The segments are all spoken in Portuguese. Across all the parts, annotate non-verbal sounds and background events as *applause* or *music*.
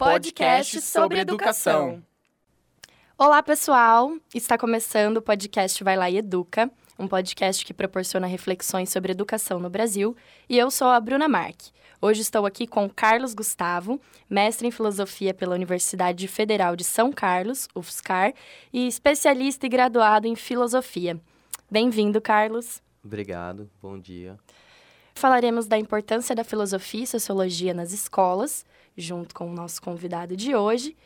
podcast sobre educação. Olá, pessoal! Está começando o podcast Vai Lá e Educa, um podcast que proporciona reflexões sobre educação no Brasil, e eu sou a Bruna Marque. Hoje estou aqui com Carlos Gustavo, mestre em filosofia pela Universidade Federal de São Carlos, UFSCar, e especialista e graduado em filosofia. Bem-vindo, Carlos. Obrigado, bom dia. Falaremos da importância da filosofia e sociologia nas escolas, junto com o nosso convidado de hoje.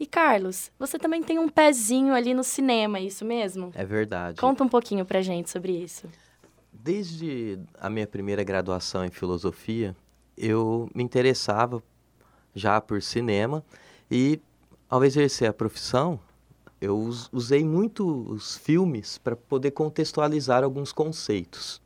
E Carlos, você também tem um pezinho ali no cinema, é isso mesmo? É verdade. Conta um pouquinho pra gente sobre isso. Desde a minha primeira graduação em filosofia, eu me interessava já por cinema e ao exercer a profissão, eu usei muito os filmes para poder contextualizar alguns conceitos.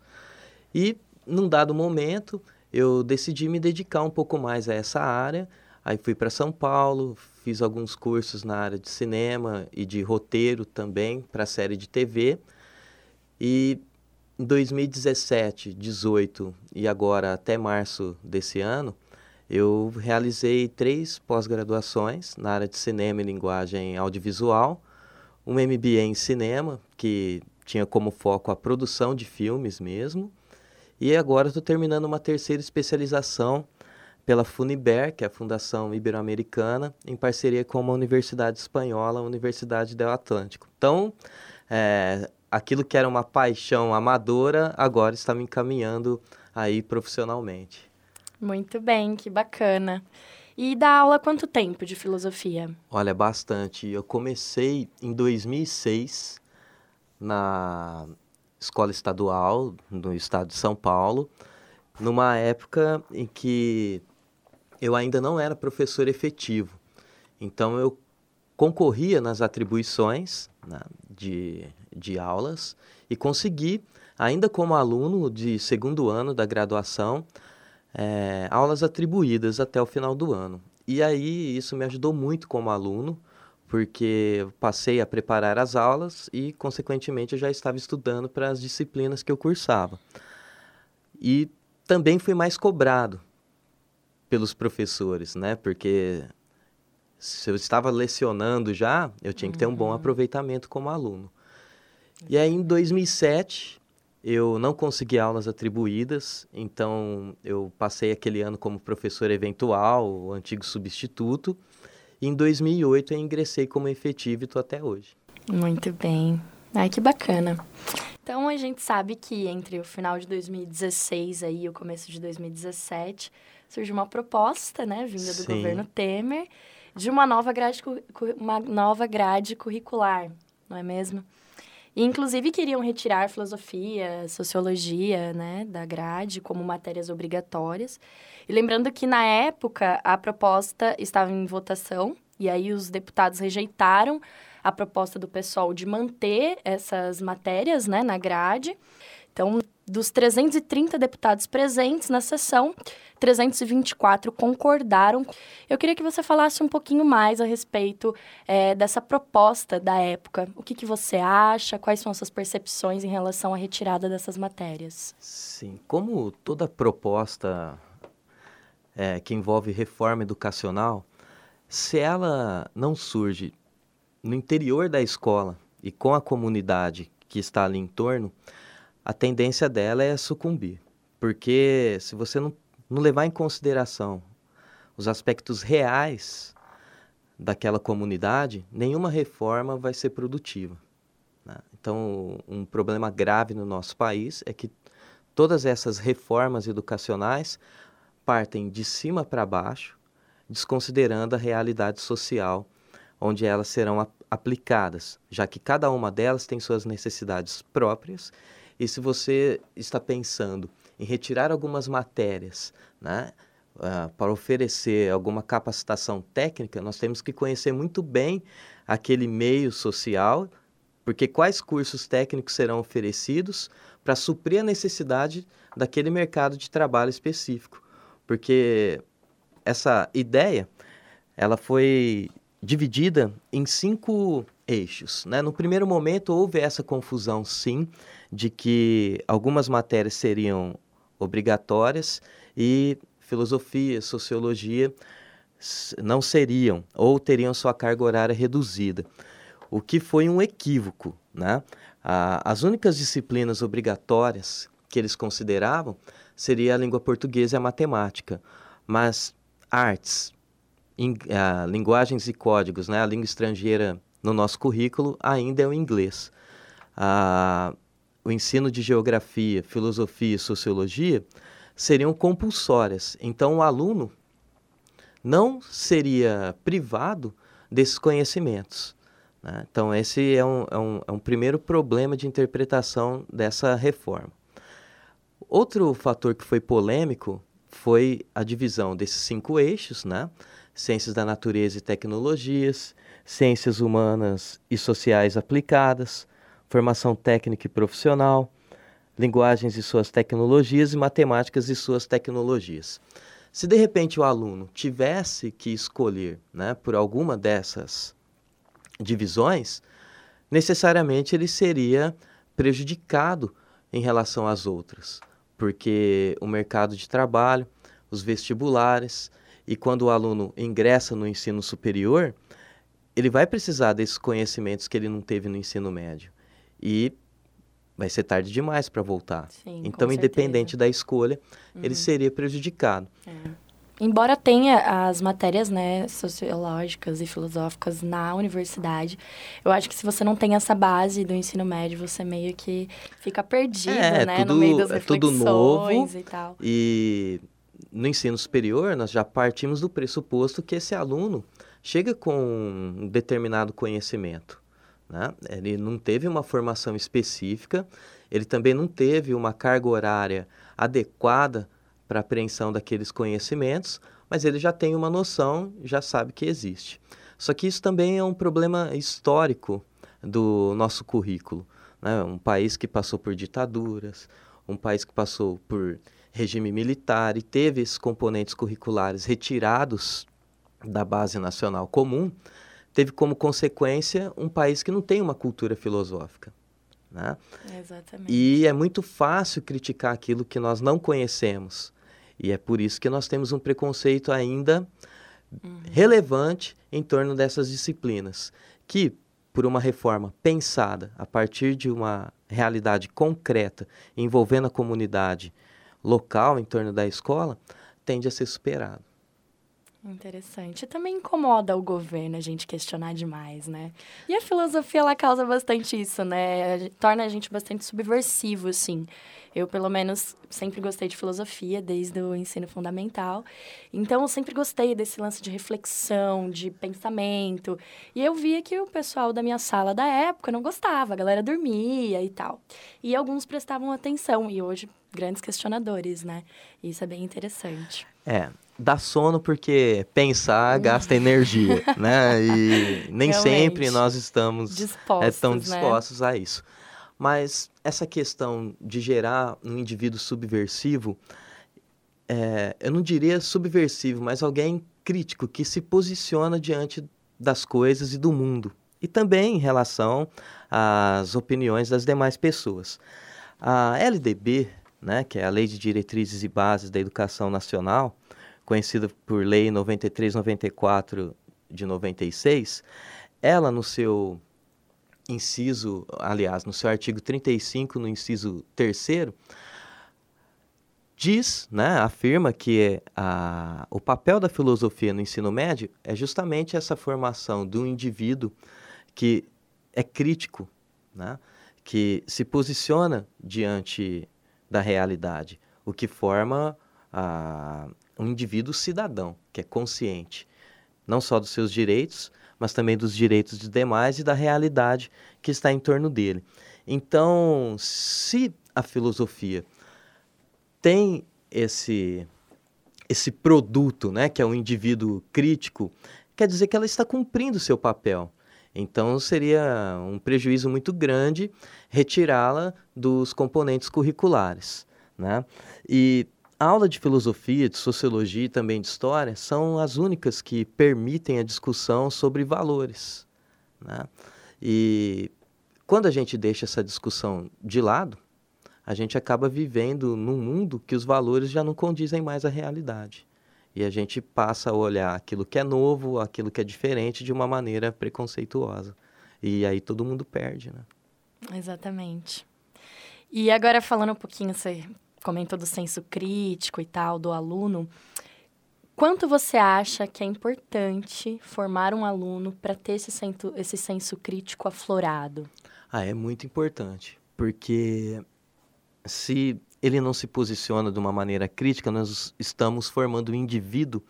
E num dado momento, eu decidi me dedicar um pouco mais a essa área. Aí fui para São Paulo, fiz alguns cursos na área de cinema e de roteiro também para série de TV. E em 2017, 18 e agora até março desse ano, eu realizei três pós-graduações na área de cinema e linguagem audiovisual, um MBA em cinema, que tinha como foco a produção de filmes mesmo, e agora estou terminando uma terceira especialização pela Funiber, que é a Fundação Ibero-Americana, em parceria com uma universidade espanhola, a Universidade del Atlântico. Então, é, aquilo que era uma paixão amadora, agora está me encaminhando aí profissionalmente. Muito bem, que bacana. E dá aula quanto tempo de filosofia? Olha, bastante. Eu comecei em 2006 na escola estadual no estado de São Paulo, numa época em que eu ainda não era professor efetivo. Então eu concorria nas atribuições né, de de aulas e consegui, ainda como aluno de segundo ano da graduação, é, aulas atribuídas até o final do ano. E aí isso me ajudou muito como aluno, porque passei a preparar as aulas e, consequentemente, eu já estava estudando para as disciplinas que eu cursava. E também fui mais cobrado pelos professores, né? Porque se eu estava lecionando já, eu tinha que ter um bom uhum. aproveitamento como aluno. E aí, em 2007, eu não consegui aulas atribuídas, então eu passei aquele ano como professor eventual, o antigo substituto. Em 2008 eu ingressei como efetivo e estou até hoje. Muito bem. Ai, que bacana. Então a gente sabe que entre o final de 2016 aí, e o começo de 2017, surgiu uma proposta, né, vinda do Sim. governo Temer, de uma nova grade, uma nova grade curricular, não é mesmo? E, inclusive, queriam retirar filosofia, sociologia, né, da grade como matérias obrigatórias. E lembrando que, na época, a proposta estava em votação, e aí os deputados rejeitaram a proposta do pessoal de manter essas matérias, né, na grade. Então, dos 330 deputados presentes na sessão, 324 concordaram. Eu queria que você falasse um pouquinho mais a respeito é, dessa proposta da época. O que, que você acha? Quais são as suas percepções em relação à retirada dessas matérias? Sim, como toda proposta é, que envolve reforma educacional, se ela não surge no interior da escola e com a comunidade que está ali em torno, a tendência dela é sucumbir. Porque se você não, não levar em consideração os aspectos reais daquela comunidade, nenhuma reforma vai ser produtiva. Né? Então, um problema grave no nosso país é que todas essas reformas educacionais partem de cima para baixo, desconsiderando a realidade social onde elas serão aplicadas, já que cada uma delas tem suas necessidades próprias e se você está pensando em retirar algumas matérias, né, uh, para oferecer alguma capacitação técnica, nós temos que conhecer muito bem aquele meio social, porque quais cursos técnicos serão oferecidos para suprir a necessidade daquele mercado de trabalho específico. Porque essa ideia, ela foi dividida em cinco eixos. Né? No primeiro momento houve essa confusão, sim, de que algumas matérias seriam obrigatórias e filosofia, sociologia não seriam ou teriam sua carga horária reduzida, o que foi um equívoco. Né? as únicas disciplinas obrigatórias que eles consideravam seria a língua portuguesa e a matemática, mas artes, in, linguagens e códigos, né? a língua estrangeira no nosso currículo ainda é o inglês. o ensino de geografia, filosofia e sociologia seriam compulsórias. Então, o aluno não seria privado desses conhecimentos. Né? Então, esse é um, é, um, é um primeiro problema de interpretação dessa reforma. Outro fator que foi polêmico foi a divisão desses cinco eixos, né? Ciências da natureza e tecnologias, ciências humanas e sociais aplicadas, formação técnica e profissional, linguagens e suas tecnologias e matemáticas e suas tecnologias. Se de repente o aluno tivesse que escolher né, por alguma dessas divisões, necessariamente ele seria prejudicado em relação às outras, porque o mercado de trabalho, os vestibulares e quando o aluno ingressa no ensino superior, ele vai precisar desses conhecimentos que ele não teve no ensino médio. E vai ser tarde demais para voltar. Sim, então, independente da escolha, uhum. ele seria prejudicado. É. Embora tenha as matérias né, sociológicas e filosóficas na universidade, eu acho que se você não tem essa base do ensino médio, você meio que fica perdido, é, né? Tudo, no meio das é tudo novo e tal. E no ensino superior, nós já partimos do pressuposto que esse aluno chega com um determinado conhecimento. Né? Ele não teve uma formação específica, ele também não teve uma carga horária adequada para apreensão daqueles conhecimentos, mas ele já tem uma noção, já sabe que existe. Só que isso também é um problema histórico do nosso currículo. Né? Um país que passou por ditaduras, um país que passou por regime militar e teve esses componentes curriculares retirados da base nacional comum, teve como consequência um país que não tem uma cultura filosófica. Né? Exatamente. E é muito fácil criticar aquilo que nós não conhecemos. E é por isso que nós temos um preconceito ainda uhum. relevante em torno dessas disciplinas, que, por uma reforma pensada a partir de uma realidade concreta, envolvendo a comunidade local em torno da escola, tende a ser superado. Interessante. Também incomoda o governo a gente questionar demais, né? E a filosofia, ela causa bastante isso, né? Torna a gente bastante subversivo, assim. Eu, pelo menos, sempre gostei de filosofia desde o ensino fundamental. Então, eu sempre gostei desse lance de reflexão, de pensamento. E eu via que o pessoal da minha sala da época não gostava, a galera dormia e tal. E alguns prestavam atenção, e hoje, grandes questionadores, né? Isso é bem interessante. É, dá sono porque pensar gasta energia, né? E *laughs* nem Realmente. sempre nós estamos dispostos, é, tão né? dispostos né? a isso. Mas essa questão de gerar um indivíduo subversivo, é, eu não diria subversivo, mas alguém crítico que se posiciona diante das coisas e do mundo. E também em relação às opiniões das demais pessoas. A LDB, né, que é a Lei de Diretrizes e Bases da Educação Nacional, conhecida por Lei 9394 de 96, ela no seu inciso, aliás, no seu artigo 35, no inciso 3 diz, né, afirma que a, o papel da filosofia no ensino médio é justamente essa formação um indivíduo que é crítico, né, que se posiciona diante da realidade, o que forma a, um indivíduo cidadão, que é consciente, não só dos seus direitos, mas também dos direitos dos demais e da realidade que está em torno dele. Então, se a filosofia tem esse esse produto, né, que é um indivíduo crítico, quer dizer que ela está cumprindo seu papel. Então, seria um prejuízo muito grande retirá-la dos componentes curriculares. Né? E aula de filosofia, de sociologia e também de história são as únicas que permitem a discussão sobre valores. Né? E quando a gente deixa essa discussão de lado, a gente acaba vivendo num mundo que os valores já não condizem mais à realidade. E a gente passa a olhar aquilo que é novo, aquilo que é diferente de uma maneira preconceituosa. E aí todo mundo perde, né? Exatamente. E agora falando um pouquinho, você comentou do senso crítico e tal, do aluno. Quanto você acha que é importante formar um aluno para ter esse senso, esse senso crítico aflorado? Ah, é muito importante, porque se ele não se posiciona de uma maneira crítica, nós estamos formando um indivíduo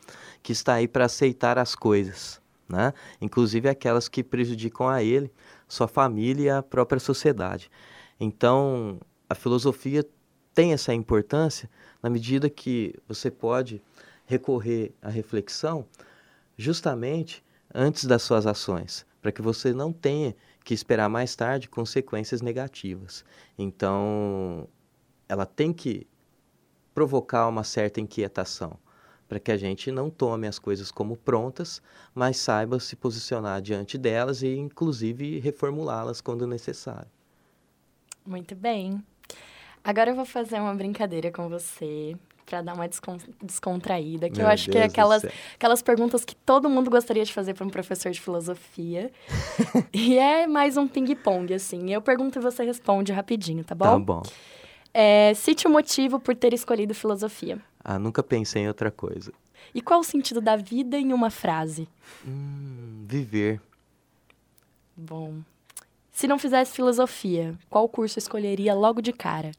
que está aí para aceitar as coisas, né? inclusive aquelas que prejudicam a ele, sua família e a própria sociedade. Então, a filosofia tem essa importância na medida que você pode recorrer à reflexão justamente antes das suas ações, para que você não tenha que esperar mais tarde consequências negativas. Então, ela tem que provocar uma certa inquietação, para que a gente não tome as coisas como prontas, mas saiba se posicionar diante delas e, inclusive, reformulá-las quando necessário. Muito bem. Agora eu vou fazer uma brincadeira com você para dar uma descontraída, que Meu eu acho Deus que é aquelas, aquelas perguntas que todo mundo gostaria de fazer para um professor de filosofia. *laughs* e é mais um ping-pong, assim. Eu pergunto e você responde rapidinho, tá bom? Tá bom. É, cite o motivo por ter escolhido filosofia. Ah, nunca pensei em outra coisa. E qual o sentido da vida em uma frase? Hum, viver. Bom. Se não fizesse filosofia, qual curso escolheria logo de cara?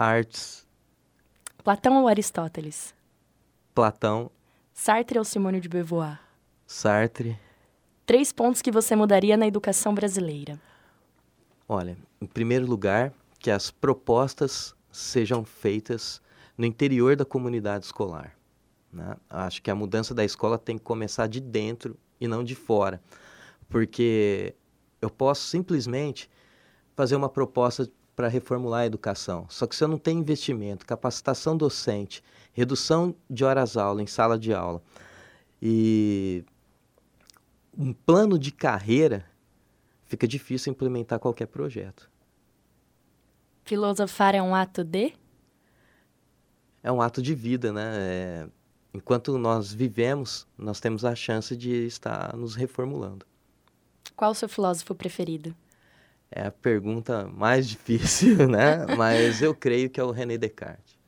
Artes. Platão ou Aristóteles? Platão. Sartre ou Simone de Beauvoir? Sartre. Três pontos que você mudaria na educação brasileira. Olha, em primeiro lugar, que as propostas sejam feitas no interior da comunidade escolar. Né? Acho que a mudança da escola tem que começar de dentro e não de fora, porque eu posso simplesmente fazer uma proposta para reformular a educação. Só que se eu não tenho investimento, capacitação docente, redução de horas-aula em sala de aula e um plano de carreira, fica difícil implementar qualquer projeto. Filosofar é um ato de? É um ato de vida, né? É... Enquanto nós vivemos, nós temos a chance de estar nos reformulando. Qual o seu filósofo preferido? É a pergunta mais *laughs* difícil, né? Mas eu creio que é o René Descartes.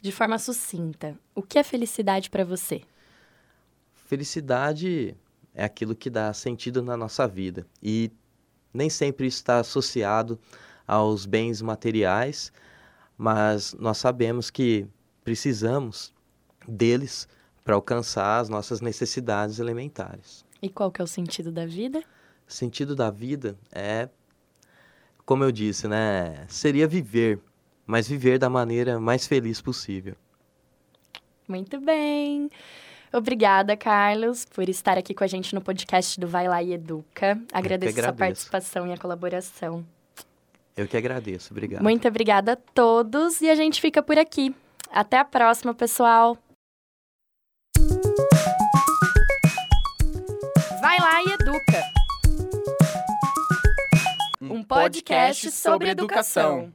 De forma sucinta, o que é felicidade para você? Felicidade é aquilo que dá sentido na nossa vida e nem sempre está associado aos bens materiais, mas nós sabemos que precisamos deles para alcançar as nossas necessidades elementares. E qual que é o sentido da vida? Sentido da vida é, como eu disse, né, seria viver, mas viver da maneira mais feliz possível. Muito bem. Obrigada, Carlos, por estar aqui com a gente no podcast do Vai Lá e Educa. Agradeço a sua participação e a colaboração. Eu que agradeço, obrigado. Muito obrigada a todos e a gente fica por aqui. Até a próxima, pessoal. Podcast sobre educação.